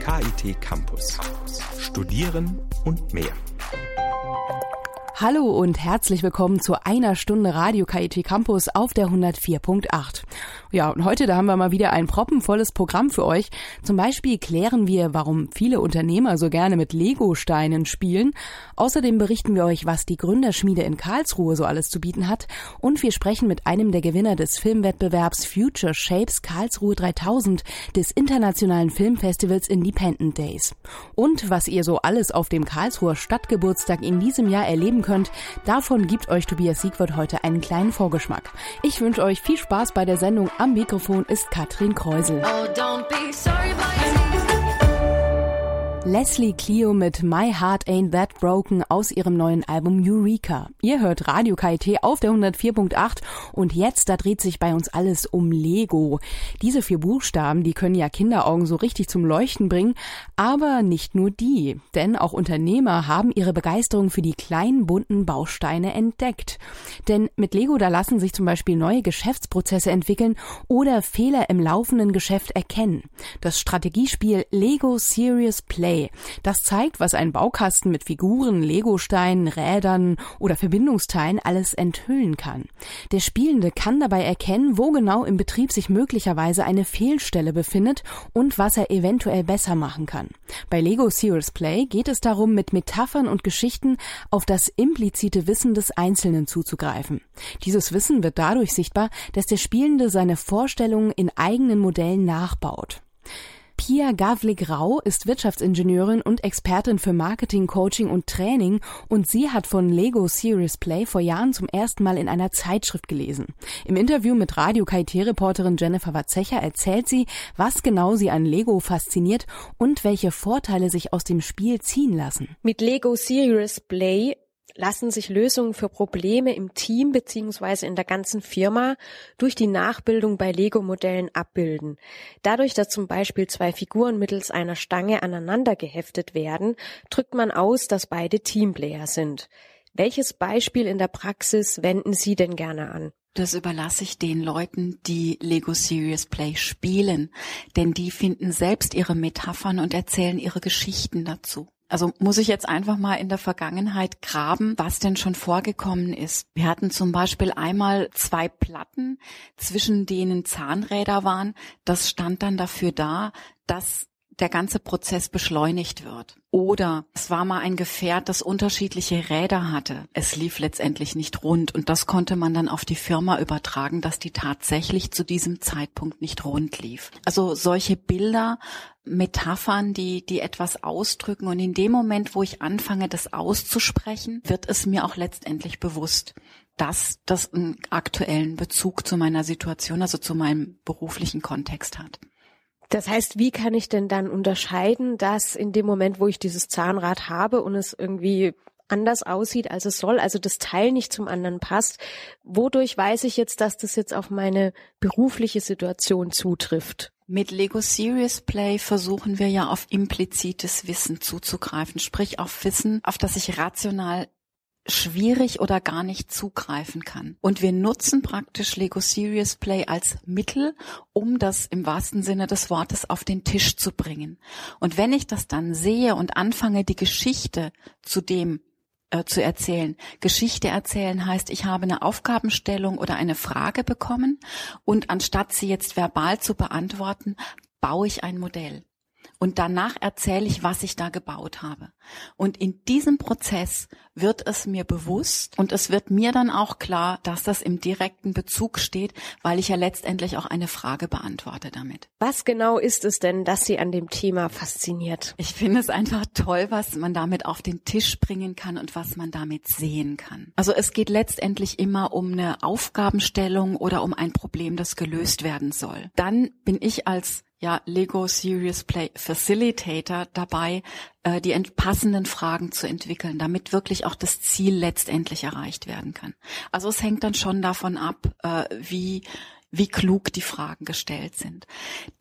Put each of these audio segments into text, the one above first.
KIT Campus. Studieren und mehr. Hallo und herzlich willkommen zu einer Stunde Radio KIT Campus auf der 104.8. Ja, und heute da haben wir mal wieder ein proppenvolles Programm für euch. Zum Beispiel klären wir, warum viele Unternehmer so gerne mit Lego-Steinen spielen. Außerdem berichten wir euch, was die Gründerschmiede in Karlsruhe so alles zu bieten hat. Und wir sprechen mit einem der Gewinner des Filmwettbewerbs Future Shapes Karlsruhe 3000 des internationalen Filmfestivals Independent Days. Und was ihr so alles auf dem Karlsruher Stadtgeburtstag in diesem Jahr erleben könnt, davon gibt euch Tobias Siegwart heute einen kleinen Vorgeschmack. Ich wünsche euch viel Spaß bei der Sendung am Mikrofon ist Katrin Kreusel. Oh, Leslie Clio mit My Heart Ain't That Broken aus ihrem neuen Album Eureka. Ihr hört Radio KIT auf der 104.8 und jetzt, da dreht sich bei uns alles um Lego. Diese vier Buchstaben, die können ja Kinderaugen so richtig zum Leuchten bringen, aber nicht nur die, denn auch Unternehmer haben ihre Begeisterung für die kleinen bunten Bausteine entdeckt. Denn mit Lego, da lassen sich zum Beispiel neue Geschäftsprozesse entwickeln oder Fehler im laufenden Geschäft erkennen. Das Strategiespiel Lego Serious Play Play. Das zeigt, was ein Baukasten mit Figuren, Legosteinen, Rädern oder Verbindungsteilen alles enthüllen kann. Der Spielende kann dabei erkennen, wo genau im Betrieb sich möglicherweise eine Fehlstelle befindet und was er eventuell besser machen kann. Bei Lego Serious Play geht es darum, mit Metaphern und Geschichten auf das implizite Wissen des Einzelnen zuzugreifen. Dieses Wissen wird dadurch sichtbar, dass der Spielende seine Vorstellungen in eigenen Modellen nachbaut. Pia Gavlik-Rau ist Wirtschaftsingenieurin und Expertin für Marketing, Coaching und Training und sie hat von Lego Serious Play vor Jahren zum ersten Mal in einer Zeitschrift gelesen. Im Interview mit Radio KIT-Reporterin Jennifer Watzecher erzählt sie, was genau sie an Lego fasziniert und welche Vorteile sich aus dem Spiel ziehen lassen. Mit Lego Serious Play lassen sich Lösungen für Probleme im Team beziehungsweise in der ganzen Firma durch die Nachbildung bei Lego-Modellen abbilden. Dadurch, dass zum Beispiel zwei Figuren mittels einer Stange aneinander geheftet werden, drückt man aus, dass beide Teamplayer sind. Welches Beispiel in der Praxis wenden Sie denn gerne an? Das überlasse ich den Leuten, die Lego Serious Play spielen, denn die finden selbst ihre Metaphern und erzählen ihre Geschichten dazu. Also muss ich jetzt einfach mal in der Vergangenheit graben, was denn schon vorgekommen ist. Wir hatten zum Beispiel einmal zwei Platten, zwischen denen Zahnräder waren. Das stand dann dafür da, dass der ganze Prozess beschleunigt wird. Oder es war mal ein Gefährt, das unterschiedliche Räder hatte. Es lief letztendlich nicht rund und das konnte man dann auf die Firma übertragen, dass die tatsächlich zu diesem Zeitpunkt nicht rund lief. Also solche Bilder, Metaphern, die, die etwas ausdrücken und in dem Moment, wo ich anfange, das auszusprechen, wird es mir auch letztendlich bewusst dass das einen aktuellen Bezug zu meiner Situation, also zu meinem beruflichen Kontext hat. Das heißt, wie kann ich denn dann unterscheiden, dass in dem Moment, wo ich dieses Zahnrad habe und es irgendwie anders aussieht, als es soll, also das Teil nicht zum anderen passt, wodurch weiß ich jetzt, dass das jetzt auf meine berufliche Situation zutrifft? Mit Lego Serious Play versuchen wir ja auf implizites Wissen zuzugreifen, sprich auf Wissen, auf das ich rational schwierig oder gar nicht zugreifen kann. Und wir nutzen praktisch Lego Serious Play als Mittel, um das im wahrsten Sinne des Wortes auf den Tisch zu bringen. Und wenn ich das dann sehe und anfange, die Geschichte zu dem äh, zu erzählen. Geschichte erzählen heißt, ich habe eine Aufgabenstellung oder eine Frage bekommen und anstatt sie jetzt verbal zu beantworten, baue ich ein Modell und danach erzähle ich, was ich da gebaut habe. Und in diesem Prozess wird es mir bewusst und es wird mir dann auch klar, dass das im direkten Bezug steht, weil ich ja letztendlich auch eine Frage beantworte damit. Was genau ist es denn, dass Sie an dem Thema fasziniert? Ich finde es einfach toll, was man damit auf den Tisch bringen kann und was man damit sehen kann. Also es geht letztendlich immer um eine Aufgabenstellung oder um ein Problem, das gelöst werden soll. Dann bin ich als ja, Lego Serious Play Facilitator dabei, äh, die passenden Fragen zu entwickeln, damit wirklich auch das Ziel letztendlich erreicht werden kann. Also es hängt dann schon davon ab, äh, wie wie klug die Fragen gestellt sind.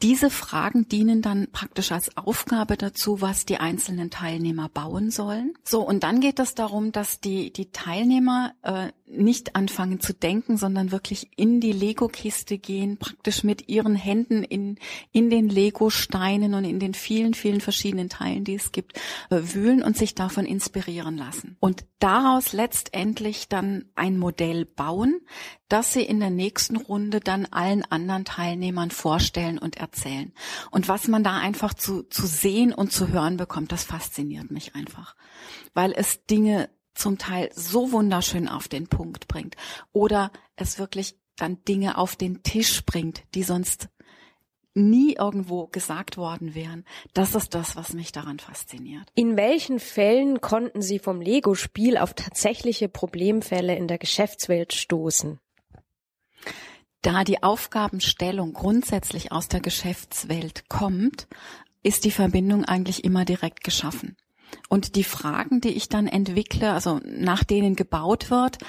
Diese Fragen dienen dann praktisch als Aufgabe dazu, was die einzelnen Teilnehmer bauen sollen. So, und dann geht es darum, dass die, die Teilnehmer äh, nicht anfangen zu denken, sondern wirklich in die Lego-Kiste gehen, praktisch mit ihren Händen in, in den Lego-Steinen und in den vielen, vielen verschiedenen Teilen, die es gibt, äh, wühlen und sich davon inspirieren lassen. Und daraus letztendlich dann ein Modell bauen, das sie in der nächsten Runde dann allen anderen Teilnehmern vorstellen und erzählen. Und was man da einfach zu, zu sehen und zu hören bekommt, das fasziniert mich einfach. Weil es Dinge zum Teil so wunderschön auf den Punkt bringt oder es wirklich dann Dinge auf den Tisch bringt, die sonst nie irgendwo gesagt worden wären. Das ist das, was mich daran fasziniert. In welchen Fällen konnten Sie vom Lego-Spiel auf tatsächliche Problemfälle in der Geschäftswelt stoßen? Da die Aufgabenstellung grundsätzlich aus der Geschäftswelt kommt, ist die Verbindung eigentlich immer direkt geschaffen. Und die Fragen, die ich dann entwickle, also nach denen gebaut wird,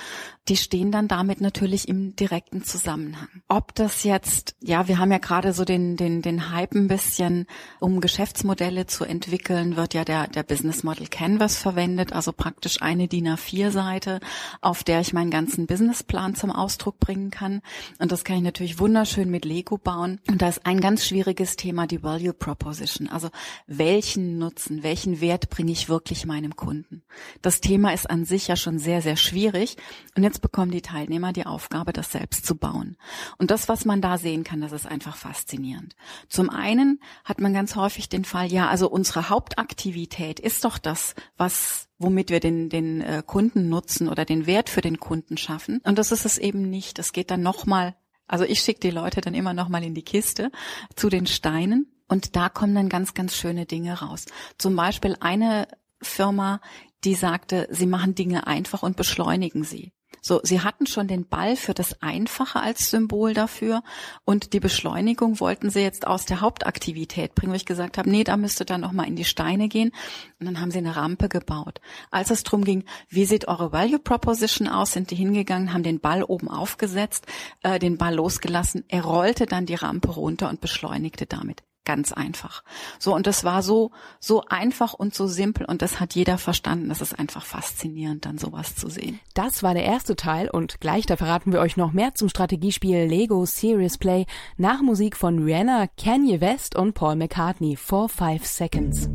die stehen dann damit natürlich im direkten Zusammenhang. Ob das jetzt, ja, wir haben ja gerade so den, den, den Hype ein bisschen, um Geschäftsmodelle zu entwickeln, wird ja der, der Business Model Canvas verwendet, also praktisch eine DIN A4-Seite, auf der ich meinen ganzen Businessplan zum Ausdruck bringen kann. Und das kann ich natürlich wunderschön mit Lego bauen. Und da ist ein ganz schwieriges Thema die Value Proposition. Also welchen Nutzen, welchen Wert bringe ich wirklich meinem Kunden? Das Thema ist an sich ja schon sehr, sehr schwierig. Und jetzt bekommen die Teilnehmer die Aufgabe, das selbst zu bauen. Und das, was man da sehen kann, das ist einfach faszinierend. Zum einen hat man ganz häufig den Fall, ja, also unsere Hauptaktivität ist doch das, was womit wir den, den äh, Kunden nutzen oder den Wert für den Kunden schaffen. Und das ist es eben nicht. Es geht dann nochmal, also ich schicke die Leute dann immer nochmal in die Kiste zu den Steinen. Und da kommen dann ganz, ganz schöne Dinge raus. Zum Beispiel eine Firma, die sagte, sie machen Dinge einfach und beschleunigen sie. So, sie hatten schon den Ball für das Einfache als Symbol dafür und die Beschleunigung wollten sie jetzt aus der Hauptaktivität bringen, wo ich gesagt habe, nee, da müsste dann noch mal in die Steine gehen und dann haben sie eine Rampe gebaut. Als es drum ging, wie sieht eure Value Proposition aus, sind die hingegangen, haben den Ball oben aufgesetzt, äh, den Ball losgelassen, er rollte dann die Rampe runter und beschleunigte damit ganz einfach. So, und das war so, so einfach und so simpel und das hat jeder verstanden. Das ist einfach faszinierend, dann sowas zu sehen. Das war der erste Teil und gleich da verraten wir euch noch mehr zum Strategiespiel Lego Serious Play nach Musik von Rihanna, Kanye West und Paul McCartney for Five Seconds.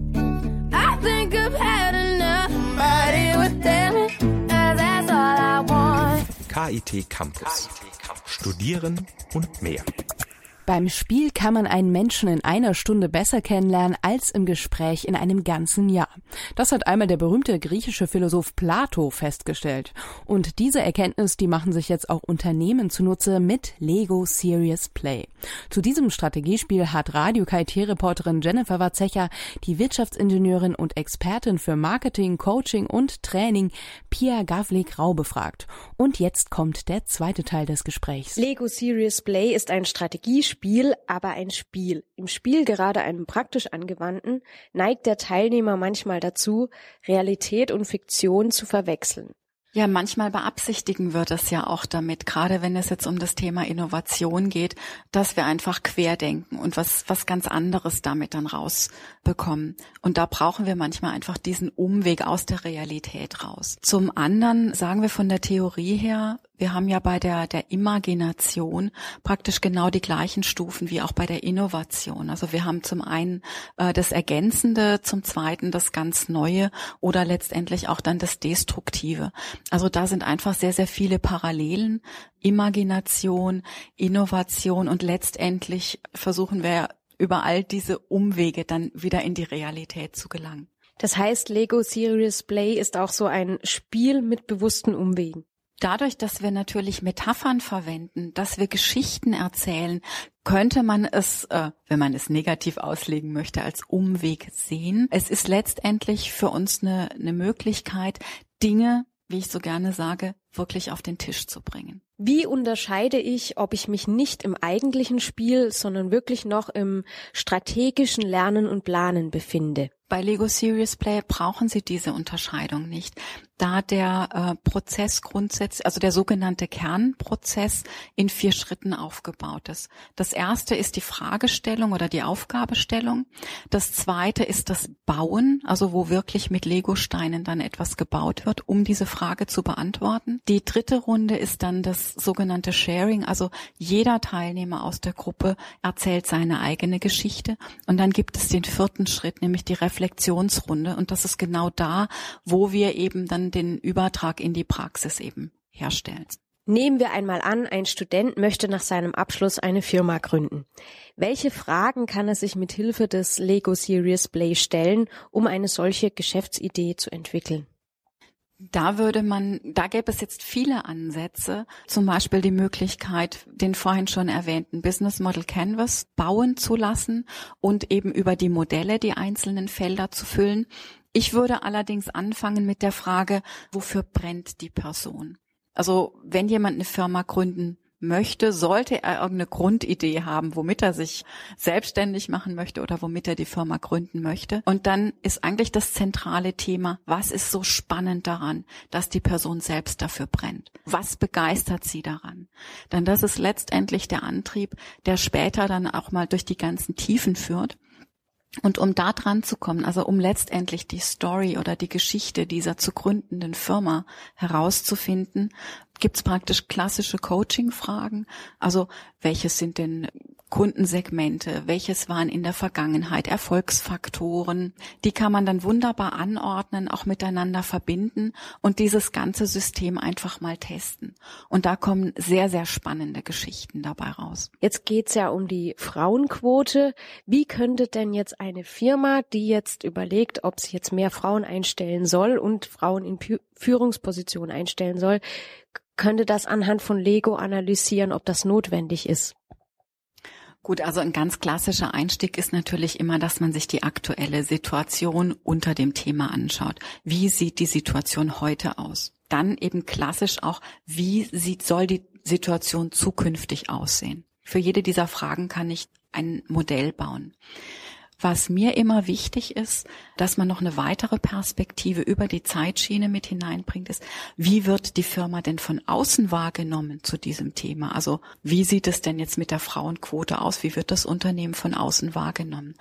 I think I've had enough. KIT Campus. Studieren und mehr. Beim Spiel kann man einen Menschen in einer Stunde besser kennenlernen als im Gespräch in einem ganzen Jahr. Das hat einmal der berühmte griechische Philosoph Plato festgestellt. Und diese Erkenntnis, die machen sich jetzt auch Unternehmen zunutze mit Lego Serious Play. Zu diesem Strategiespiel hat Radio KIT-Reporterin Jennifer Watzecher die Wirtschaftsingenieurin und Expertin für Marketing, Coaching und Training Pia Gavlik-Rau befragt. Und jetzt kommt der zweite Teil des Gesprächs. Lego Serious Play ist ein Strategiespiel Spiel, aber ein Spiel. Im Spiel, gerade einem praktisch angewandten, neigt der Teilnehmer manchmal dazu, Realität und Fiktion zu verwechseln. Ja, manchmal beabsichtigen wir das ja auch damit, gerade wenn es jetzt um das Thema Innovation geht, dass wir einfach querdenken und was, was ganz anderes damit dann rausbekommen. Und da brauchen wir manchmal einfach diesen Umweg aus der Realität raus. Zum anderen sagen wir von der Theorie her, wir haben ja bei der, der Imagination praktisch genau die gleichen Stufen wie auch bei der Innovation. Also wir haben zum einen äh, das Ergänzende, zum zweiten das ganz Neue oder letztendlich auch dann das Destruktive. Also da sind einfach sehr, sehr viele Parallelen. Imagination, Innovation und letztendlich versuchen wir über all diese Umwege dann wieder in die Realität zu gelangen. Das heißt, Lego Serious Play ist auch so ein Spiel mit bewussten Umwegen. Dadurch, dass wir natürlich Metaphern verwenden, dass wir Geschichten erzählen, könnte man es, äh, wenn man es negativ auslegen möchte, als Umweg sehen. Es ist letztendlich für uns eine, eine Möglichkeit, Dinge, wie ich so gerne sage, wirklich auf den Tisch zu bringen. Wie unterscheide ich, ob ich mich nicht im eigentlichen Spiel, sondern wirklich noch im strategischen Lernen und Planen befinde? Bei Lego Serious Play brauchen Sie diese Unterscheidung nicht da der äh, Prozess grundsätzlich, also der sogenannte Kernprozess in vier Schritten aufgebaut ist. Das erste ist die Fragestellung oder die Aufgabestellung. Das zweite ist das Bauen, also wo wirklich mit Legosteinen dann etwas gebaut wird, um diese Frage zu beantworten. Die dritte Runde ist dann das sogenannte Sharing, also jeder Teilnehmer aus der Gruppe erzählt seine eigene Geschichte. Und dann gibt es den vierten Schritt, nämlich die Reflexionsrunde. Und das ist genau da, wo wir eben dann den Übertrag in die Praxis eben herstellen. Nehmen wir einmal an, ein Student möchte nach seinem Abschluss eine Firma gründen. Welche Fragen kann er sich mit Hilfe des Lego Serious Play stellen, um eine solche Geschäftsidee zu entwickeln? Da würde man, da gäbe es jetzt viele Ansätze, zum Beispiel die Möglichkeit, den vorhin schon erwähnten Business Model Canvas bauen zu lassen und eben über die Modelle die einzelnen Felder zu füllen. Ich würde allerdings anfangen mit der Frage, wofür brennt die Person? Also wenn jemand eine Firma gründen möchte, sollte er irgendeine Grundidee haben, womit er sich selbstständig machen möchte oder womit er die Firma gründen möchte. Und dann ist eigentlich das zentrale Thema, was ist so spannend daran, dass die Person selbst dafür brennt? Was begeistert sie daran? Denn das ist letztendlich der Antrieb, der später dann auch mal durch die ganzen Tiefen führt. Und um da dran zu kommen, also um letztendlich die Story oder die Geschichte dieser zu gründenden Firma herauszufinden, gibt's praktisch klassische Coaching-Fragen. Also welches sind denn Kundensegmente, welches waren in der Vergangenheit Erfolgsfaktoren. Die kann man dann wunderbar anordnen, auch miteinander verbinden und dieses ganze System einfach mal testen. Und da kommen sehr, sehr spannende Geschichten dabei raus. Jetzt geht's ja um die Frauenquote. Wie könnte denn jetzt eine Firma, die jetzt überlegt, ob sie jetzt mehr Frauen einstellen soll und Frauen in Führungspositionen einstellen soll, könnte das anhand von Lego analysieren, ob das notwendig ist? Gut, also ein ganz klassischer Einstieg ist natürlich immer, dass man sich die aktuelle Situation unter dem Thema anschaut. Wie sieht die Situation heute aus? Dann eben klassisch auch, wie sieht, soll die Situation zukünftig aussehen? Für jede dieser Fragen kann ich ein Modell bauen. Was mir immer wichtig ist, dass man noch eine weitere Perspektive über die Zeitschiene mit hineinbringt, ist, wie wird die Firma denn von außen wahrgenommen zu diesem Thema? Also wie sieht es denn jetzt mit der Frauenquote aus? Wie wird das Unternehmen von außen wahrgenommen?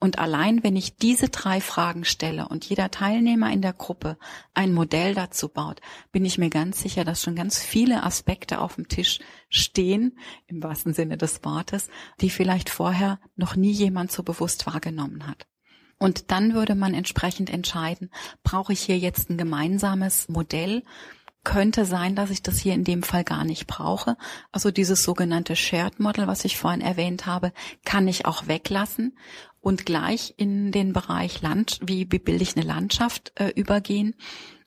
Und allein, wenn ich diese drei Fragen stelle und jeder Teilnehmer in der Gruppe ein Modell dazu baut, bin ich mir ganz sicher, dass schon ganz viele Aspekte auf dem Tisch stehen, im wahrsten Sinne des Wortes, die vielleicht vorher noch nie jemand so bewusst wahrgenommen hat. Und dann würde man entsprechend entscheiden, brauche ich hier jetzt ein gemeinsames Modell, könnte sein, dass ich das hier in dem Fall gar nicht brauche. Also dieses sogenannte Shared Model, was ich vorhin erwähnt habe, kann ich auch weglassen und gleich in den Bereich Land, wie bilde ich eine Landschaft äh, übergehen.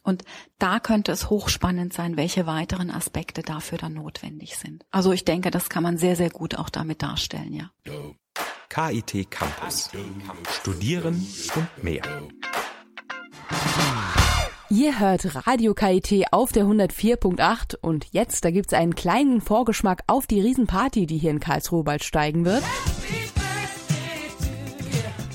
Und da könnte es hochspannend sein, welche weiteren Aspekte dafür dann notwendig sind. Also ich denke, das kann man sehr, sehr gut auch damit darstellen, ja. KIT Campus. Studieren und mehr. Ihr hört Radio KIT auf der 104.8 und jetzt, da gibt's einen kleinen Vorgeschmack auf die Riesenparty, die hier in Karlsruhe bald steigen wird.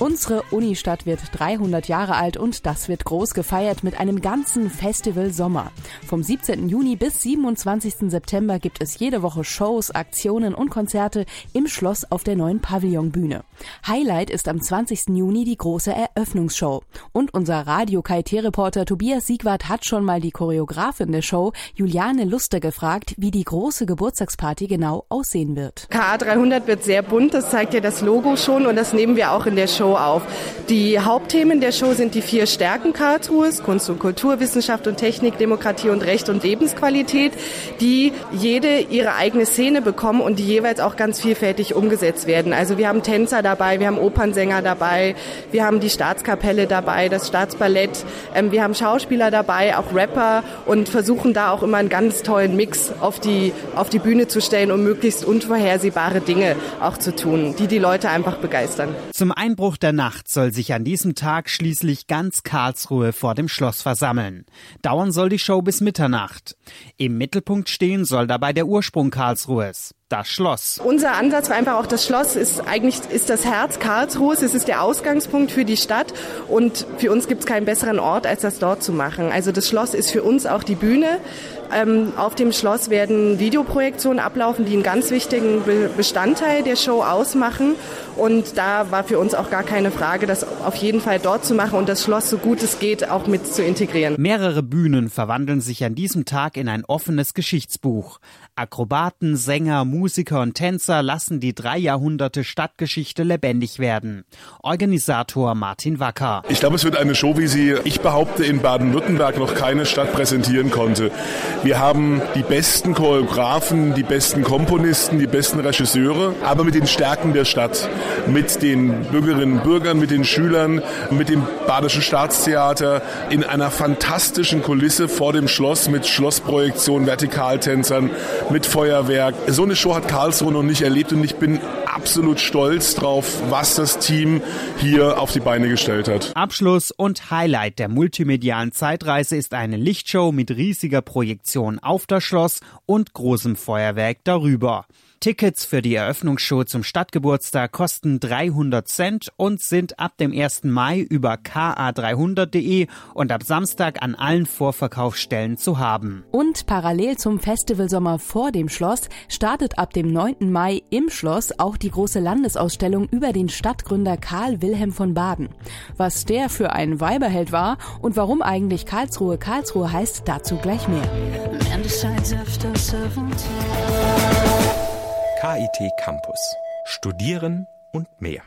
Unsere Unistadt wird 300 Jahre alt und das wird groß gefeiert mit einem ganzen Festival Sommer. Vom 17. Juni bis 27. September gibt es jede Woche Shows, Aktionen und Konzerte im Schloss auf der neuen Pavillonbühne. Highlight ist am 20. Juni die große Eröffnungsshow. Und unser Radio KIT-Reporter Tobias Siegwart hat schon mal die Choreografin der Show, Juliane Luster, gefragt, wie die große Geburtstagsparty genau aussehen wird. KA300 wird sehr bunt, das zeigt ja das Logo schon und das nehmen wir auch in der Show Show auf. Die Hauptthemen der Show sind die vier Stärken Karlsruhes, Kunst und Kultur, Wissenschaft und Technik, Demokratie und Recht und Lebensqualität, die jede ihre eigene Szene bekommen und die jeweils auch ganz vielfältig umgesetzt werden. Also wir haben Tänzer dabei, wir haben Opernsänger dabei, wir haben die Staatskapelle dabei, das Staatsballett, ähm, wir haben Schauspieler dabei, auch Rapper und versuchen da auch immer einen ganz tollen Mix auf die, auf die Bühne zu stellen, um möglichst unvorhersehbare Dinge auch zu tun, die die Leute einfach begeistern. Zum Einbruch der Nacht soll sich an diesem Tag schließlich ganz Karlsruhe vor dem Schloss versammeln. Dauern soll die Show bis Mitternacht. Im Mittelpunkt stehen soll dabei der Ursprung Karlsruhes. Das Schloss. Unser Ansatz war einfach auch, das Schloss ist eigentlich ist das Herz Karlsruhes, es ist der Ausgangspunkt für die Stadt und für uns gibt es keinen besseren Ort, als das dort zu machen. Also das Schloss ist für uns auch die Bühne. Ähm, auf dem Schloss werden Videoprojektionen ablaufen, die einen ganz wichtigen Be Bestandteil der Show ausmachen. Und da war für uns auch gar keine Frage, das auf jeden Fall dort zu machen und das Schloss so gut es geht auch mit zu integrieren. Mehrere Bühnen verwandeln sich an diesem Tag in ein offenes Geschichtsbuch. Akrobaten, Sänger, Musiker und Tänzer lassen die drei Jahrhunderte Stadtgeschichte lebendig werden. Organisator Martin Wacker. Ich glaube, es wird eine Show, wie sie, ich behaupte, in Baden-Württemberg noch keine Stadt präsentieren konnte. Wir haben die besten Choreografen, die besten Komponisten, die besten Regisseure, aber mit den Stärken der Stadt, mit den Bürgerinnen und Bürgern, mit den Schülern, mit dem Badischen Staatstheater in einer fantastischen Kulisse vor dem Schloss mit Schlossprojektion, Vertikaltänzern, mit Feuerwerk. So eine Show hat Karlsruhe noch nicht erlebt und ich bin absolut stolz drauf, was das Team hier auf die Beine gestellt hat. Abschluss und Highlight der multimedialen Zeitreise ist eine Lichtshow mit riesiger Projektion auf das Schloss und großem Feuerwerk darüber. Tickets für die Eröffnungsshow zum Stadtgeburtstag kosten 300 Cent und sind ab dem 1. Mai über ka300.de und ab Samstag an allen Vorverkaufsstellen zu haben. Und parallel zum Festivalsommer vor dem Schloss startet ab dem 9. Mai im Schloss auch die große Landesausstellung über den Stadtgründer Karl Wilhelm von Baden. Was der für ein Weiberheld war und warum eigentlich Karlsruhe Karlsruhe heißt, dazu gleich mehr. KIT Campus. Studieren und mehr.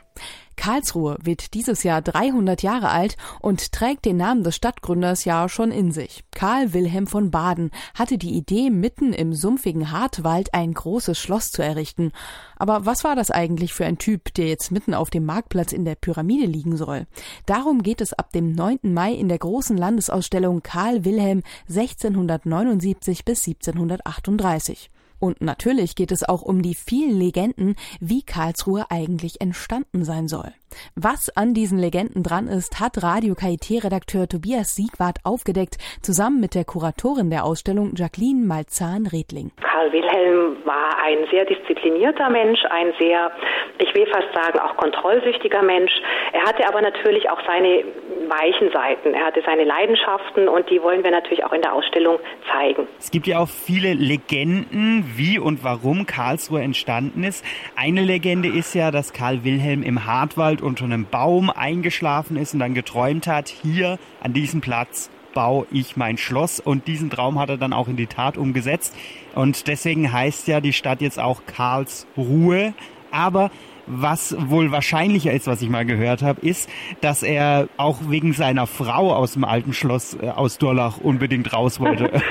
Karlsruhe wird dieses Jahr 300 Jahre alt und trägt den Namen des Stadtgründers ja schon in sich. Karl Wilhelm von Baden hatte die Idee, mitten im sumpfigen Hartwald ein großes Schloss zu errichten. Aber was war das eigentlich für ein Typ, der jetzt mitten auf dem Marktplatz in der Pyramide liegen soll? Darum geht es ab dem 9. Mai in der großen Landesausstellung Karl Wilhelm 1679 bis 1738. Und natürlich geht es auch um die vielen Legenden, wie Karlsruhe eigentlich entstanden sein soll. Was an diesen Legenden dran ist, hat Radio KIT-Redakteur Tobias Siegwart aufgedeckt, zusammen mit der Kuratorin der Ausstellung Jacqueline Malzahn-Redling. Karl Wilhelm war ein sehr disziplinierter Mensch, ein sehr, ich will fast sagen, auch kontrollsüchtiger Mensch. Er hatte aber natürlich auch seine weichen Seiten. Er hatte seine Leidenschaften und die wollen wir natürlich auch in der Ausstellung zeigen. Es gibt ja auch viele Legenden, wie und warum Karlsruhe entstanden ist. Eine Legende ist ja, dass Karl Wilhelm im Hartwald unter einem Baum eingeschlafen ist und dann geträumt hat, hier an diesem Platz baue ich mein Schloss. Und diesen Traum hat er dann auch in die Tat umgesetzt. Und deswegen heißt ja die Stadt jetzt auch Karlsruhe, aber was wohl wahrscheinlicher ist, was ich mal gehört habe, ist, dass er auch wegen seiner Frau aus dem alten Schloss äh, aus Durlach unbedingt raus wollte.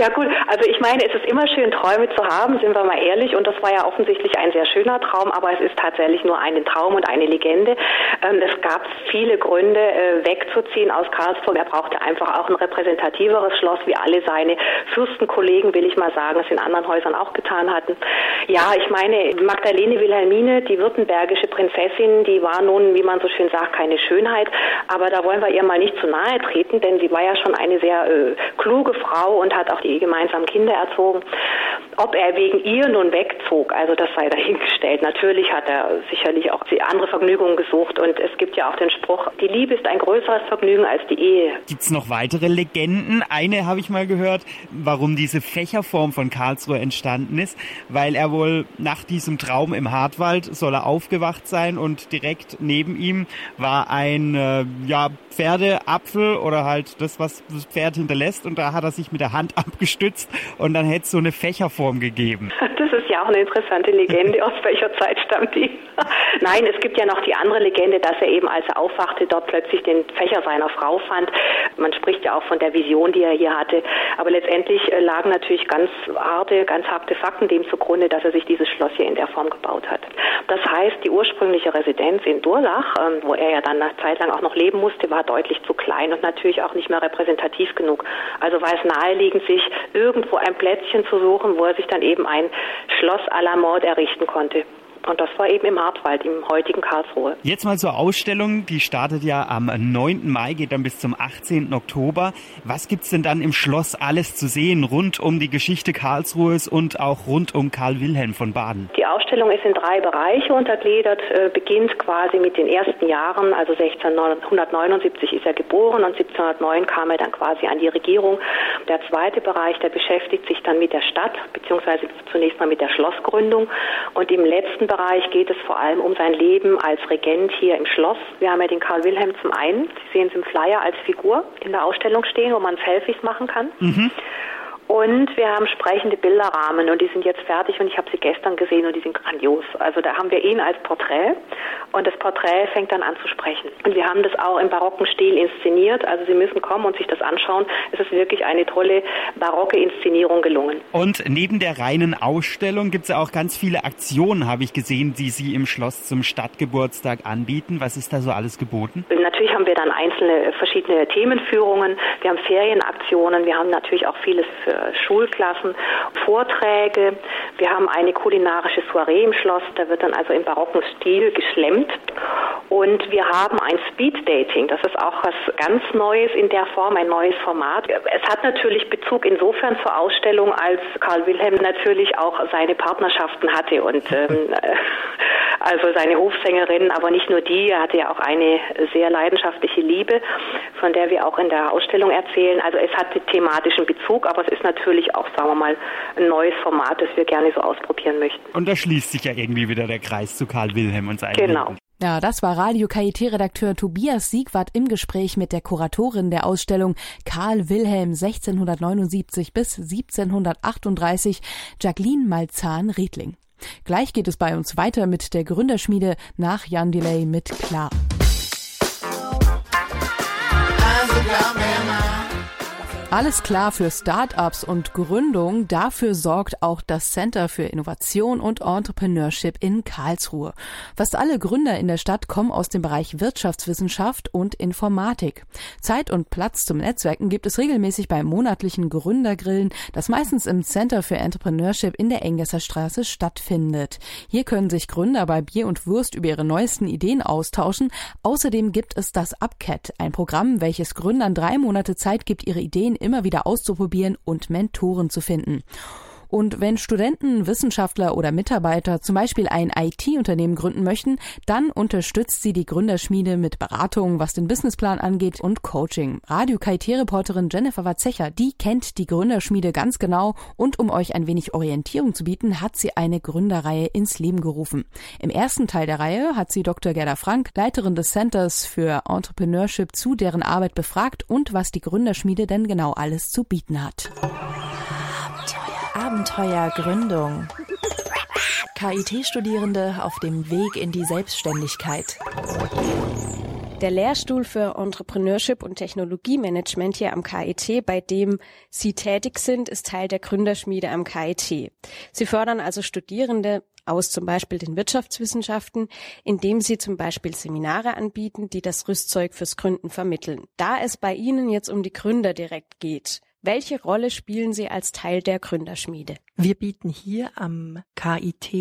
Ja gut, also ich meine, es ist immer schön, Träume zu haben, sind wir mal ehrlich. Und das war ja offensichtlich ein sehr schöner Traum, aber es ist tatsächlich nur ein Traum und eine Legende. Ähm, es gab viele Gründe, äh, wegzuziehen aus Karlsburg. Er brauchte einfach auch ein repräsentativeres Schloss, wie alle seine Fürstenkollegen, will ich mal sagen, es in anderen Häusern auch getan hatten. Ja, ich meine, Magdalene Wilhelmine, die württembergische Prinzessin, die war nun, wie man so schön sagt, keine Schönheit. Aber da wollen wir ihr mal nicht zu nahe treten, denn sie war ja schon eine sehr äh, kluge Frau und hat auch die gemeinsam Kinder erzogen. Ob er wegen ihr nun wegzog, also das sei dahingestellt. Natürlich hat er sicherlich auch andere Vergnügungen gesucht und es gibt ja auch den Spruch, die Liebe ist ein größeres Vergnügen als die Ehe. Gibt es noch weitere Legenden? Eine habe ich mal gehört, warum diese Fächerform von Karlsruhe entstanden ist, weil er wohl nach diesem Traum im Hartwald soll er aufgewacht sein und direkt neben ihm war ein äh, ja, Pferdeapfel oder halt das, was das Pferd hinterlässt und da hat er sich mit der Hand abgestützt und dann hätte es so eine Fächerform gegeben. Das ist ja auch eine interessante Legende. Aus welcher Zeit stammt die? Nein, es gibt ja noch die andere Legende, dass er eben, als er aufwachte, dort plötzlich den Fächer seiner Frau fand. Man spricht ja auch von der Vision, die er hier hatte. Aber letztendlich äh, lagen natürlich ganz harte, ganz harte Fakten dem zugrunde, dass er sich dieses Schloss hier in der Form gebaut hat. Das heißt, die ursprüngliche Residenz in Durlach, ähm, wo er ja dann eine Zeit lang auch noch leben musste, war deutlich zu klein und natürlich auch nicht mehr repräsentativ genug. Also war es naheliegend, sich irgendwo ein Plätzchen zu suchen, wo er sich dann eben ein Schloss à la Mord errichten konnte. Und das war eben im Hartwald, im heutigen Karlsruhe. Jetzt mal zur Ausstellung. Die startet ja am 9. Mai, geht dann bis zum 18. Oktober. Was gibt's denn dann im Schloss alles zu sehen rund um die Geschichte Karlsruhes und auch rund um Karl Wilhelm von Baden? Die Ausstellung ist in drei Bereiche untergliedert, äh, beginnt quasi mit den ersten Jahren, also 1679 ist er geboren und 1709 kam er dann quasi an die Regierung. Der zweite Bereich, der beschäftigt sich dann mit der Stadt, beziehungsweise zunächst mal mit der Schlossgründung. Und im letzten Bereich geht es vor allem um sein Leben als Regent hier im Schloss. Wir haben ja den Karl Wilhelm zum einen, Sie sehen es im Flyer als Figur in der Ausstellung stehen, wo man Selfies machen kann. Mhm. Und wir haben sprechende Bilderrahmen und die sind jetzt fertig und ich habe sie gestern gesehen und die sind grandios. Also da haben wir ihn als Porträt und das Porträt fängt dann an zu sprechen. Und wir haben das auch im barocken Stil inszeniert. Also Sie müssen kommen und sich das anschauen. Es ist wirklich eine tolle barocke Inszenierung gelungen. Und neben der reinen Ausstellung gibt es ja auch ganz viele Aktionen, habe ich gesehen, die Sie im Schloss zum Stadtgeburtstag anbieten. Was ist da so alles geboten? Natürlich haben wir dann einzelne verschiedene Themenführungen. Wir haben Ferienaktionen. Wir haben natürlich auch vieles für Schulklassen, Vorträge. Wir haben eine kulinarische Soiree im Schloss, da wird dann also im barocken Stil geschlemmt. Und wir haben ein Speed Dating, das ist auch was ganz Neues in der Form, ein neues Format. Es hat natürlich Bezug insofern zur Ausstellung, als Karl Wilhelm natürlich auch seine Partnerschaften hatte und ähm, also seine Hofsängerin, aber nicht nur die, er hatte ja auch eine sehr leidenschaftliche Liebe, von der wir auch in der Ausstellung erzählen. Also es hat thematischen Bezug, aber es ist natürlich auch, sagen wir mal, ein neues Format, das wir gerne so ausprobieren möchten. Und da schließt sich ja irgendwie wieder der Kreis zu Karl Wilhelm und seinen Genau. Leben. Ja, das war Radio KIT-Redakteur Tobias Siegwart im Gespräch mit der Kuratorin der Ausstellung Karl Wilhelm 1679 bis 1738, Jacqueline Malzahn-Riedling. Gleich geht es bei uns weiter mit der Gründerschmiede nach Jan Delay mit Klar. Alles klar für Start-ups und Gründung. Dafür sorgt auch das Center für Innovation und Entrepreneurship in Karlsruhe. Fast alle Gründer in der Stadt kommen aus dem Bereich Wirtschaftswissenschaft und Informatik. Zeit und Platz zum Netzwerken gibt es regelmäßig beim monatlichen Gründergrillen, das meistens im Center für Entrepreneurship in der Engesser Straße stattfindet. Hier können sich Gründer bei Bier und Wurst über ihre neuesten Ideen austauschen. Außerdem gibt es das UpCat, ein Programm, welches Gründern drei Monate Zeit gibt, ihre Ideen immer wieder auszuprobieren und Mentoren zu finden. Und wenn Studenten, Wissenschaftler oder Mitarbeiter zum Beispiel ein IT-Unternehmen gründen möchten, dann unterstützt sie die Gründerschmiede mit Beratung, was den Businessplan angeht und Coaching. Radio KIT-Reporterin Jennifer Watzecher, die kennt die Gründerschmiede ganz genau und um euch ein wenig Orientierung zu bieten, hat sie eine Gründerreihe ins Leben gerufen. Im ersten Teil der Reihe hat sie Dr. Gerda Frank, Leiterin des Centers für Entrepreneurship, zu deren Arbeit befragt und was die Gründerschmiede denn genau alles zu bieten hat. Abenteuergründung. KIT-Studierende auf dem Weg in die Selbstständigkeit. Der Lehrstuhl für Entrepreneurship und Technologiemanagement hier am KIT, bei dem Sie tätig sind, ist Teil der Gründerschmiede am KIT. Sie fördern also Studierende aus zum Beispiel den Wirtschaftswissenschaften, indem sie zum Beispiel Seminare anbieten, die das Rüstzeug fürs Gründen vermitteln. Da es bei Ihnen jetzt um die Gründer direkt geht, welche Rolle spielen Sie als Teil der Gründerschmiede? Wir bieten hier am KIT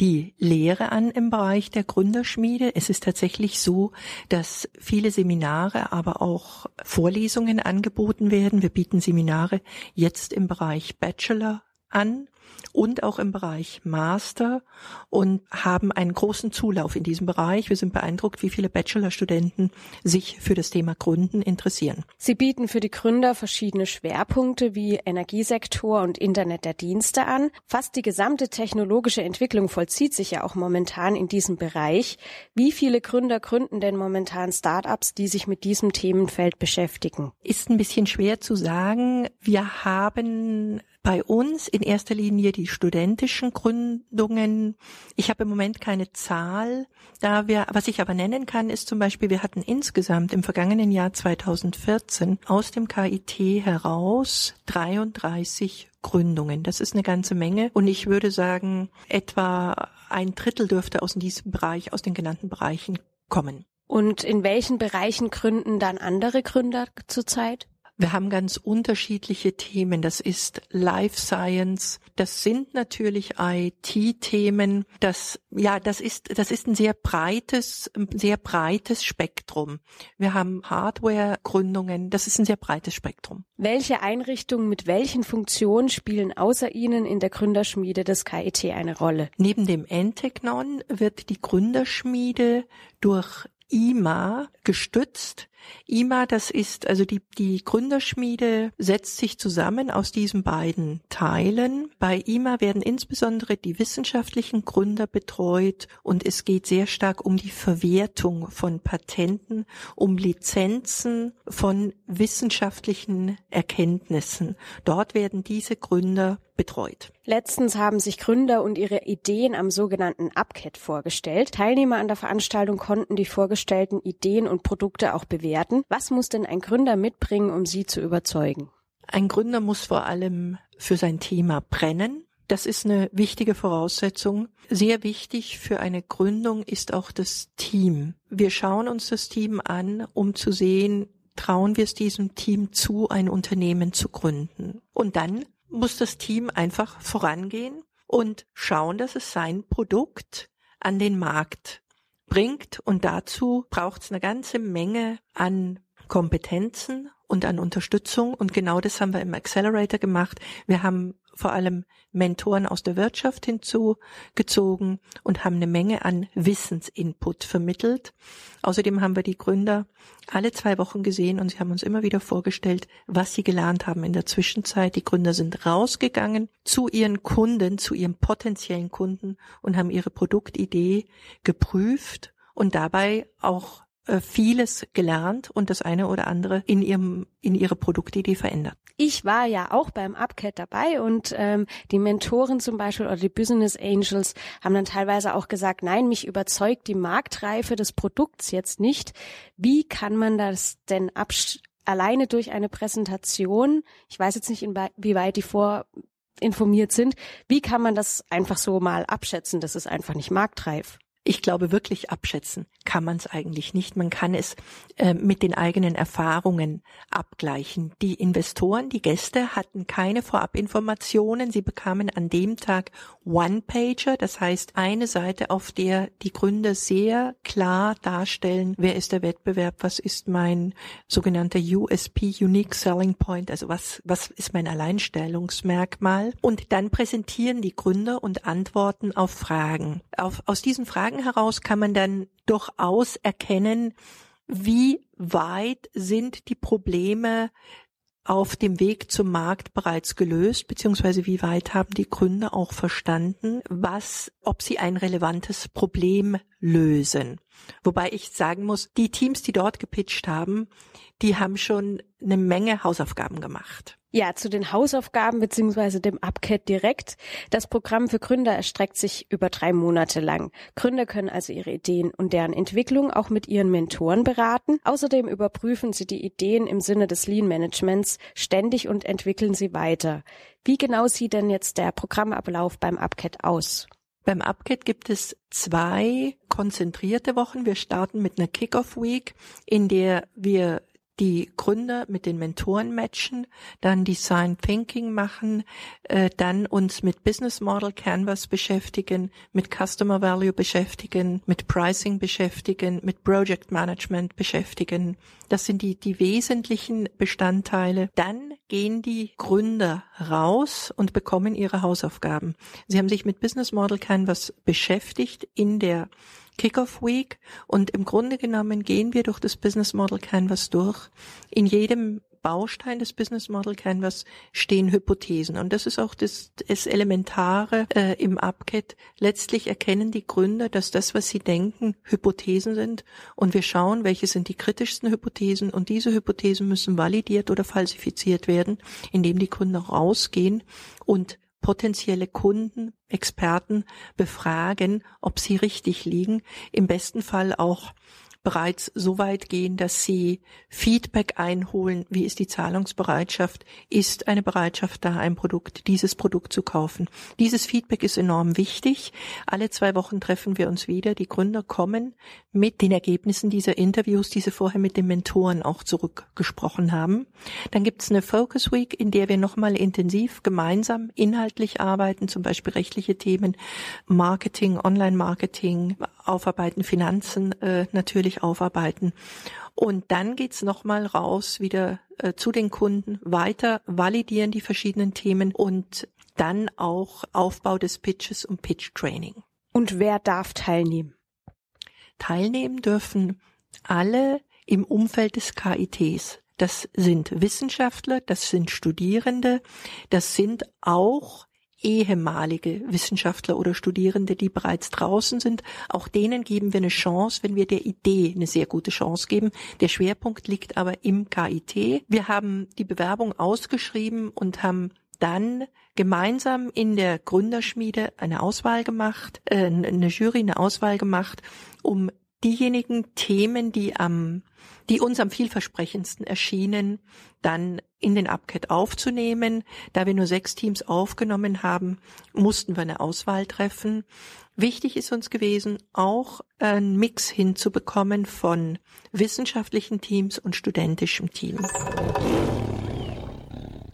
die Lehre an im Bereich der Gründerschmiede. Es ist tatsächlich so, dass viele Seminare, aber auch Vorlesungen angeboten werden. Wir bieten Seminare jetzt im Bereich Bachelor an und auch im Bereich Master und haben einen großen Zulauf in diesem Bereich. Wir sind beeindruckt, wie viele Bachelorstudenten sich für das Thema Gründen interessieren. Sie bieten für die Gründer verschiedene Schwerpunkte wie Energiesektor und Internet der Dienste an. Fast die gesamte technologische Entwicklung vollzieht sich ja auch momentan in diesem Bereich. Wie viele Gründer gründen denn momentan Startups, die sich mit diesem Themenfeld beschäftigen? Ist ein bisschen schwer zu sagen. Wir haben bei uns in erster Linie die studentischen Gründungen. Ich habe im Moment keine Zahl. Da wir, was ich aber nennen kann, ist zum Beispiel, wir hatten insgesamt im vergangenen Jahr 2014 aus dem KIT heraus 33 Gründungen. Das ist eine ganze Menge. Und ich würde sagen, etwa ein Drittel dürfte aus diesem Bereich, aus den genannten Bereichen kommen. Und in welchen Bereichen gründen dann andere Gründer zurzeit? Wir haben ganz unterschiedliche Themen. Das ist Life Science. Das sind natürlich IT-Themen. Das, ja, das ist, das ist ein sehr breites, sehr breites Spektrum. Wir haben Hardware-Gründungen. Das ist ein sehr breites Spektrum. Welche Einrichtungen mit welchen Funktionen spielen außer Ihnen in der Gründerschmiede des KIT eine Rolle? Neben dem Enteknon wird die Gründerschmiede durch IMA gestützt. IMA, das ist also die, die Gründerschmiede setzt sich zusammen aus diesen beiden Teilen. Bei IMA werden insbesondere die wissenschaftlichen Gründer betreut und es geht sehr stark um die Verwertung von Patenten, um Lizenzen von wissenschaftlichen Erkenntnissen. Dort werden diese Gründer betreut. Letztens haben sich Gründer und ihre Ideen am sogenannten UpCat vorgestellt. Teilnehmer an der Veranstaltung konnten die vorgestellten Ideen und Produkte auch bewerten. Was muss denn ein Gründer mitbringen, um sie zu überzeugen? Ein Gründer muss vor allem für sein Thema brennen. Das ist eine wichtige Voraussetzung. Sehr wichtig für eine Gründung ist auch das Team. Wir schauen uns das Team an, um zu sehen, trauen wir es diesem Team zu, ein Unternehmen zu gründen. Und dann muss das Team einfach vorangehen und schauen, dass es sein Produkt an den Markt bringt. Und dazu braucht es eine ganze Menge an Kompetenzen und an Unterstützung. Und genau das haben wir im Accelerator gemacht. Wir haben vor allem Mentoren aus der Wirtschaft hinzugezogen und haben eine Menge an Wissensinput vermittelt. Außerdem haben wir die Gründer alle zwei Wochen gesehen und sie haben uns immer wieder vorgestellt, was sie gelernt haben in der Zwischenzeit. Die Gründer sind rausgegangen zu ihren Kunden, zu ihren potenziellen Kunden und haben ihre Produktidee geprüft und dabei auch vieles gelernt und das eine oder andere in ihrem in ihre Produktidee verändert. Ich war ja auch beim Upcat dabei und ähm, die Mentoren zum Beispiel oder die Business Angels haben dann teilweise auch gesagt, nein, mich überzeugt die Marktreife des Produkts jetzt nicht. Wie kann man das denn alleine durch eine Präsentation? Ich weiß jetzt nicht, inwieweit die vor informiert sind. Wie kann man das einfach so mal abschätzen? Das ist einfach nicht marktreif. Ich glaube, wirklich abschätzen kann man es eigentlich nicht. Man kann es äh, mit den eigenen Erfahrungen abgleichen. Die Investoren, die Gäste hatten keine Vorabinformationen. Sie bekamen an dem Tag One-Pager, das heißt eine Seite, auf der die Gründer sehr klar darstellen, wer ist der Wettbewerb, was ist mein sogenannter USP, Unique Selling Point, also was, was ist mein Alleinstellungsmerkmal. Und dann präsentieren die Gründer und antworten auf Fragen. Auf, aus diesen Fragen Fragen heraus kann man dann durchaus erkennen, wie weit sind die Probleme auf dem Weg zum Markt bereits gelöst, beziehungsweise wie weit haben die Gründer auch verstanden, was, ob sie ein relevantes Problem lösen. Wobei ich sagen muss, die Teams, die dort gepitcht haben, die haben schon eine Menge Hausaufgaben gemacht. Ja, zu den Hausaufgaben beziehungsweise dem UpCat direkt. Das Programm für Gründer erstreckt sich über drei Monate lang. Gründer können also ihre Ideen und deren Entwicklung auch mit ihren Mentoren beraten. Außerdem überprüfen sie die Ideen im Sinne des Lean Managements ständig und entwickeln sie weiter. Wie genau sieht denn jetzt der Programmablauf beim UpCat aus? Beim UpCat gibt es zwei konzentrierte Wochen. Wir starten mit einer Kickoff Week, in der wir die Gründer mit den Mentoren matchen, dann Design Thinking machen, äh, dann uns mit Business Model Canvas beschäftigen, mit Customer Value beschäftigen, mit Pricing beschäftigen, mit Project Management beschäftigen. Das sind die, die wesentlichen Bestandteile. Dann gehen die Gründer raus und bekommen ihre Hausaufgaben. Sie haben sich mit Business Model Canvas beschäftigt in der Kickoff Week und im Grunde genommen gehen wir durch das Business Model Canvas durch. In jedem Baustein des Business Model Canvas stehen Hypothesen. Und das ist auch das, das Elementare äh, im UpCat. Letztlich erkennen die Gründer, dass das, was sie denken, Hypothesen sind. Und wir schauen, welche sind die kritischsten Hypothesen. Und diese Hypothesen müssen validiert oder falsifiziert werden, indem die Gründer rausgehen und potenzielle Kunden, Experten befragen, ob sie richtig liegen, im besten Fall auch bereits so weit gehen, dass sie Feedback einholen. Wie ist die Zahlungsbereitschaft? Ist eine Bereitschaft da, ein Produkt, dieses Produkt zu kaufen? Dieses Feedback ist enorm wichtig. Alle zwei Wochen treffen wir uns wieder. Die Gründer kommen mit den Ergebnissen dieser Interviews, die sie vorher mit den Mentoren auch zurückgesprochen haben. Dann gibt es eine Focus Week, in der wir nochmal intensiv gemeinsam inhaltlich arbeiten, zum Beispiel rechtliche Themen, Marketing, Online-Marketing, aufarbeiten, Finanzen äh, natürlich aufarbeiten. Und dann geht's nochmal raus wieder äh, zu den Kunden, weiter validieren die verschiedenen Themen und dann auch Aufbau des Pitches und Pitch Training. Und wer darf teilnehmen? Teilnehmen dürfen alle im Umfeld des KITs. Das sind Wissenschaftler, das sind Studierende, das sind auch ehemalige Wissenschaftler oder Studierende, die bereits draußen sind. Auch denen geben wir eine Chance, wenn wir der Idee eine sehr gute Chance geben. Der Schwerpunkt liegt aber im KIT. Wir haben die Bewerbung ausgeschrieben und haben dann gemeinsam in der Gründerschmiede eine Auswahl gemacht, äh, eine Jury eine Auswahl gemacht, um diejenigen Themen, die am, die uns am vielversprechendsten erschienen, dann in den UpCat aufzunehmen. Da wir nur sechs Teams aufgenommen haben, mussten wir eine Auswahl treffen. Wichtig ist uns gewesen, auch einen Mix hinzubekommen von wissenschaftlichen Teams und studentischem Team.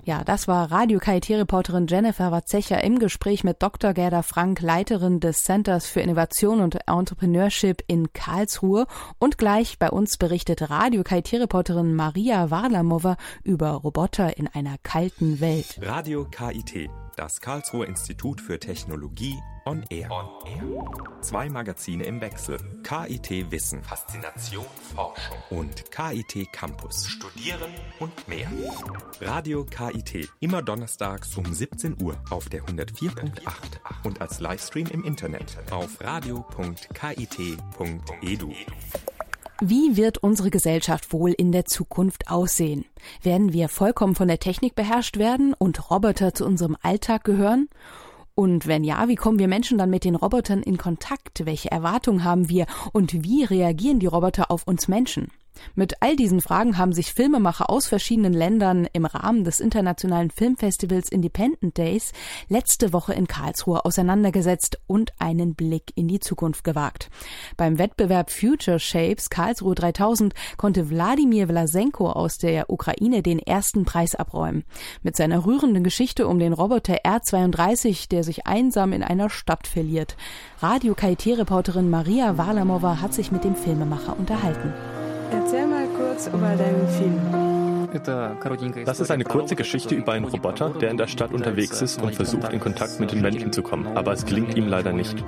Ja, das war Radio KIT-Reporterin Jennifer Watzecher im Gespräch mit Dr. Gerda Frank, Leiterin des Centers für Innovation und Entrepreneurship in Karlsruhe. Und gleich bei uns berichtet Radio KIT-Reporterin Maria Warlamova über Roboter in einer kalten Welt. Radio KIT, das Karlsruher Institut für Technologie On Air. On Air. Zwei Magazine im Wechsel. KIT Wissen. Faszination Forschung. Und KIT Campus. Studieren und mehr. Radio KIT. Immer donnerstags um 17 Uhr auf der 104.8 und als Livestream im Internet auf radio.kit.edu. Wie wird unsere Gesellschaft wohl in der Zukunft aussehen? Werden wir vollkommen von der Technik beherrscht werden und Roboter zu unserem Alltag gehören? Und wenn ja, wie kommen wir Menschen dann mit den Robotern in Kontakt? Welche Erwartungen haben wir? Und wie reagieren die Roboter auf uns Menschen? Mit all diesen Fragen haben sich Filmemacher aus verschiedenen Ländern im Rahmen des internationalen Filmfestivals Independent Days letzte Woche in Karlsruhe auseinandergesetzt und einen Blick in die Zukunft gewagt. Beim Wettbewerb Future Shapes Karlsruhe 3000 konnte Wladimir Vlasenko aus der Ukraine den ersten Preis abräumen. Mit seiner rührenden Geschichte um den Roboter R32, der sich einsam in einer Stadt verliert. Radio KIT-Reporterin Maria Warlamova hat sich mit dem Filmemacher unterhalten. Erzähl mal kurz über deinen Film. Das ist eine kurze Geschichte über einen Roboter, der in der Stadt unterwegs ist und versucht, in Kontakt mit den Menschen zu kommen. Aber es gelingt ihm leider nicht.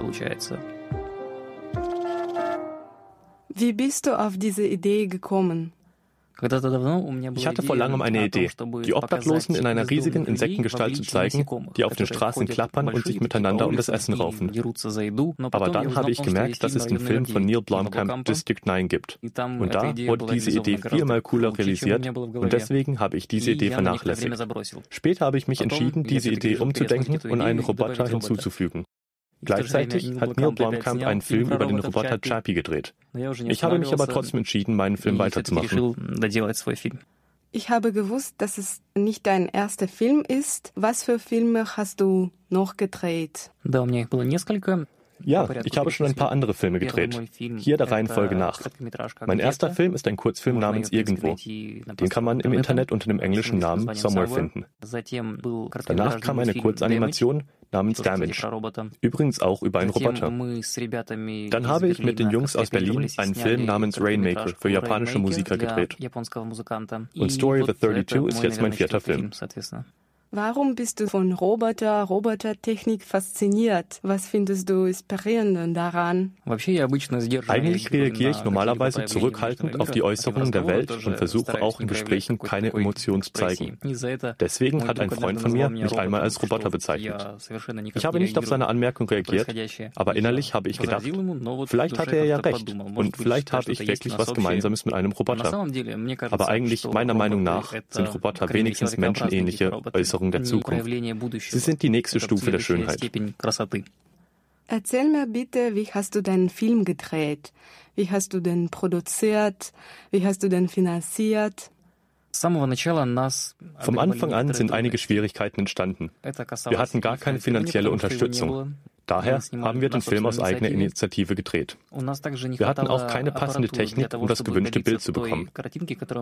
Wie bist du auf diese Idee gekommen? Ich hatte vor langem eine Idee, die Obdachlosen in einer riesigen Insektengestalt zu zeigen, die auf den Straßen klappern und sich miteinander um das Essen raufen. Aber dann habe ich gemerkt, dass es den Film von Neil Blomkamp District 9 gibt. Und da wurde diese Idee viermal cooler realisiert und deswegen habe ich diese Idee vernachlässigt. Später habe ich mich entschieden, diese Idee umzudenken und einen Roboter hinzuzufügen. Gleichzeitig hat Neil Blomkamp einen Film über den Roboter Chappie gedreht. Ich habe mich aber trotzdem entschieden, meinen Film weiterzumachen. Ich habe gewusst, dass es nicht dein erster Film ist. Was für Filme hast du noch gedreht? Ja, ich habe schon ein paar andere Filme gedreht. Hier der Reihenfolge nach. Mein erster Film ist ein Kurzfilm namens Irgendwo. Den kann man im Internet unter dem englischen Namen Somewhere finden. Danach kam eine Kurzanimation namens Damage. Übrigens auch über einen Roboter. Dann habe ich mit den Jungs aus Berlin einen Film namens Rainmaker für japanische Musiker gedreht. Und Story of the 32 ist jetzt mein vierter Film. Warum bist du von Roboter, Robotertechnik fasziniert? Was findest du inspirierend daran? Eigentlich reagiere ich normalerweise zurückhaltend auf die Äußerungen der Welt und versuche auch in Gesprächen keine Emotionen zu zeigen. Deswegen hat ein Freund von mir mich einmal als Roboter bezeichnet. Ich habe nicht auf seine Anmerkung reagiert, aber innerlich habe ich gedacht, vielleicht hatte er ja recht und vielleicht habe ich wirklich was Gemeinsames mit einem Roboter. Aber eigentlich, meiner Meinung nach, sind Roboter wenigstens menschenähnliche Äußerungen Veränderung der Zukunft. Sie sind die nächste Stufe der Schönheit. Erzähl mir bitte, wie hast du deinen Film gedreht? Wie hast du den produziert? Wie hast du den finanziert? Vom Anfang an sind einige Schwierigkeiten entstanden. Wir hatten gar keine finanzielle Unterstützung. Daher haben wir den Film aus eigener Initiative gedreht. Wir hatten auch keine passende Technik, um das gewünschte Bild zu bekommen.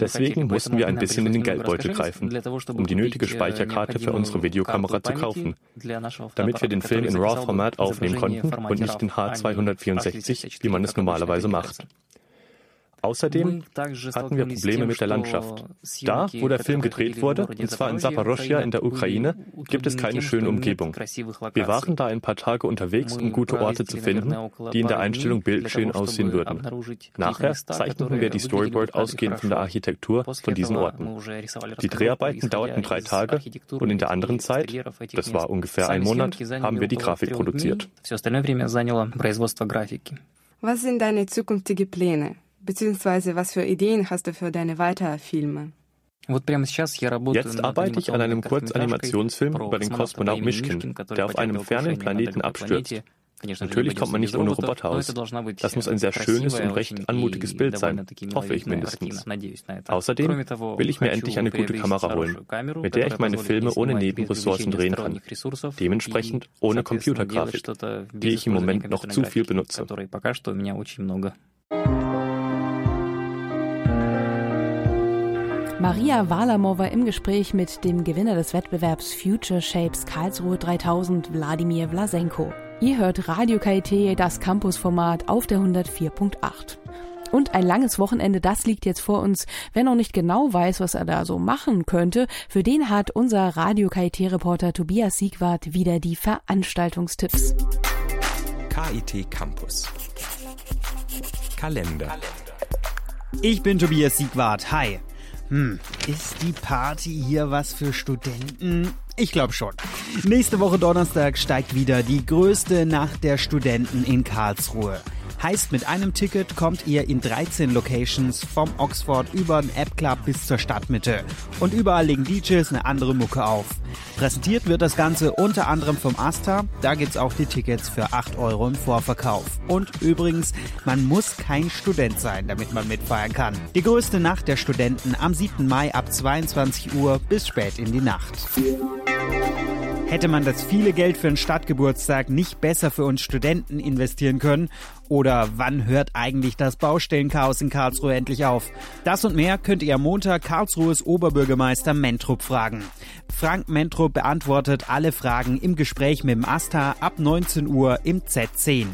Deswegen mussten wir ein bisschen in den Geldbeutel greifen, um die nötige Speicherkarte für unsere Videokamera zu kaufen, damit wir den Film in RAW-Format aufnehmen konnten und nicht in H264, wie man es normalerweise macht. Außerdem hatten wir Probleme mit der Landschaft. Da, wo der Film gedreht wurde, und zwar in Saporoschja in der Ukraine, gibt es keine schöne Umgebung. Wir waren da ein paar Tage unterwegs, um gute Orte zu finden, die in der Einstellung bildschön aussehen würden. Nachher zeichneten wir die Storyboard ausgehend von der Architektur von diesen Orten. Die Dreharbeiten dauerten drei Tage und in der anderen Zeit, das war ungefähr ein Monat, haben wir die Grafik produziert. Was sind deine zukünftigen Pläne? Beziehungsweise was für Ideen hast du für deine Weiterfilme? Jetzt arbeite ich an einem Kurzanimationsfilm über den Kosmonaut Mischkin, der auf einem fernen Planeten abstürzt. Natürlich kommt man nicht ohne Roboter aus. Das muss ein sehr schönes und recht anmutiges Bild sein, hoffe ich mindestens. Außerdem will ich mir endlich eine gute Kamera holen, mit der ich meine Filme ohne Nebenressourcen drehen kann. Dementsprechend ohne Computergrafik, die ich im Moment noch zu viel benutze. Maria Walamova im Gespräch mit dem Gewinner des Wettbewerbs Future Shapes Karlsruhe 3000, Wladimir Vlasenko. Ihr hört Radio KIT, das Campusformat auf der 104.8. Und ein langes Wochenende, das liegt jetzt vor uns. Wer noch nicht genau weiß, was er da so machen könnte, für den hat unser Radio KIT-Reporter Tobias Siegwart wieder die Veranstaltungstipps. KIT Campus. Kalender. Ich bin Tobias Siegwart. Hi. Hm, ist die Party hier was für Studenten? Ich glaube schon. Nächste Woche Donnerstag steigt wieder die größte Nacht der Studenten in Karlsruhe. Heißt, mit einem Ticket kommt ihr in 13 Locations vom Oxford über den App Club bis zur Stadtmitte. Und überall legen DJs eine andere Mucke auf. Präsentiert wird das Ganze unter anderem vom Asta. Da gibt's auch die Tickets für 8 Euro im Vorverkauf. Und übrigens, man muss kein Student sein, damit man mitfeiern kann. Die größte Nacht der Studenten am 7. Mai ab 22 Uhr bis spät in die Nacht. Hätte man das viele Geld für einen Stadtgeburtstag nicht besser für uns Studenten investieren können? Oder wann hört eigentlich das Baustellenchaos in Karlsruhe endlich auf? Das und mehr könnt ihr am Montag Karlsruhes Oberbürgermeister Mentrup fragen. Frank Mentrup beantwortet alle Fragen im Gespräch mit dem Asta ab 19 Uhr im Z10.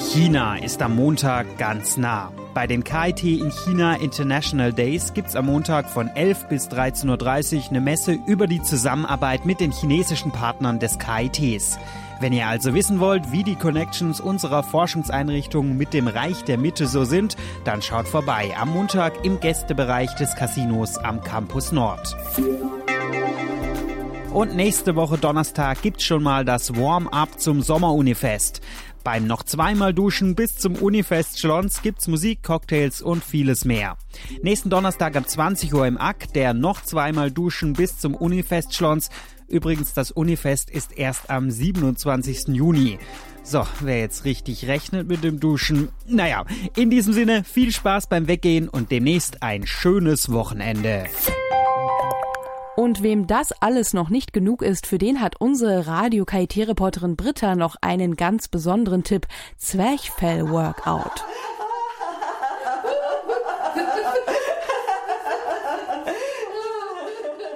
China ist am Montag ganz nah. Bei den KIT in China International Days gibt's am Montag von 11 bis 13.30 Uhr eine Messe über die Zusammenarbeit mit den chinesischen Partnern des KITs. Wenn ihr also wissen wollt, wie die Connections unserer Forschungseinrichtungen mit dem Reich der Mitte so sind, dann schaut vorbei am Montag im Gästebereich des Casinos am Campus Nord. Und nächste Woche Donnerstag gibt's schon mal das Warm-up zum Sommerunifest. Beim noch zweimal Duschen bis zum Unifest Schlons gibt's Musik, Cocktails und vieles mehr. Nächsten Donnerstag ab 20 Uhr im Ack, der noch zweimal Duschen bis zum Unifest Schlons. Übrigens, das Unifest ist erst am 27. Juni. So, wer jetzt richtig rechnet mit dem Duschen. Naja, in diesem Sinne viel Spaß beim Weggehen und demnächst ein schönes Wochenende. Und wem das alles noch nicht genug ist, für den hat unsere Radio KIT-Reporterin Britta noch einen ganz besonderen Tipp. Zwerchfell-Workout.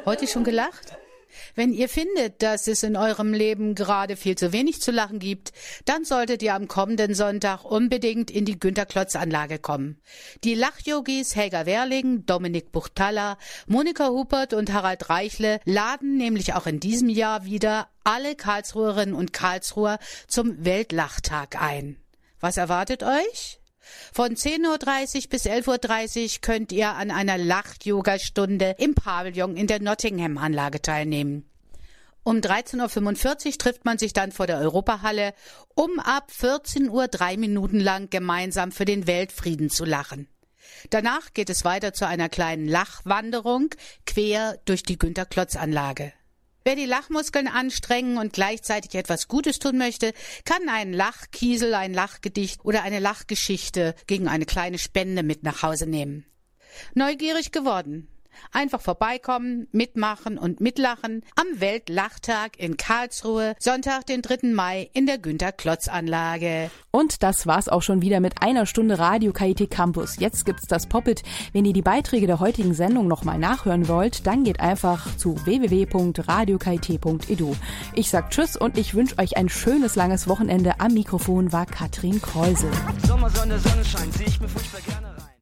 Heute schon gelacht? Wenn ihr findet, dass es in eurem Leben gerade viel zu wenig zu lachen gibt, dann solltet ihr am kommenden Sonntag unbedingt in die Günter Klotz Anlage kommen. Die Lachyogis Helga Werling, Dominik Buchtalla, Monika Hupert und Harald Reichle laden nämlich auch in diesem Jahr wieder alle Karlsruherinnen und Karlsruher zum Weltlachtag ein. Was erwartet euch? Von 10.30 Uhr bis 11.30 Uhr könnt ihr an einer Lach-Yoga-Stunde im Pavillon in der Nottingham-Anlage teilnehmen. Um 13.45 Uhr trifft man sich dann vor der Europahalle, um ab 14 Uhr drei Minuten lang gemeinsam für den Weltfrieden zu lachen. Danach geht es weiter zu einer kleinen Lachwanderung quer durch die Günter-Klotz-Anlage. Wer die Lachmuskeln anstrengen und gleichzeitig etwas Gutes tun möchte, kann einen Lachkiesel, ein Lachgedicht oder eine Lachgeschichte gegen eine kleine Spende mit nach Hause nehmen. Neugierig geworden. Einfach vorbeikommen, mitmachen und mitlachen am Weltlachtag in Karlsruhe, Sonntag, den 3. Mai in der Günter-Klotz-Anlage. Und das war's auch schon wieder mit einer Stunde Radio KIT Campus. Jetzt gibt's das Poppet. Wenn ihr die Beiträge der heutigen Sendung nochmal nachhören wollt, dann geht einfach zu www.radiokit.edu. Ich sag Tschüss und ich wünsche euch ein schönes langes Wochenende. Am Mikrofon war Katrin Kreusel. Sommersonne, Sonnenschein, sehe ich mir furchtbar gerne.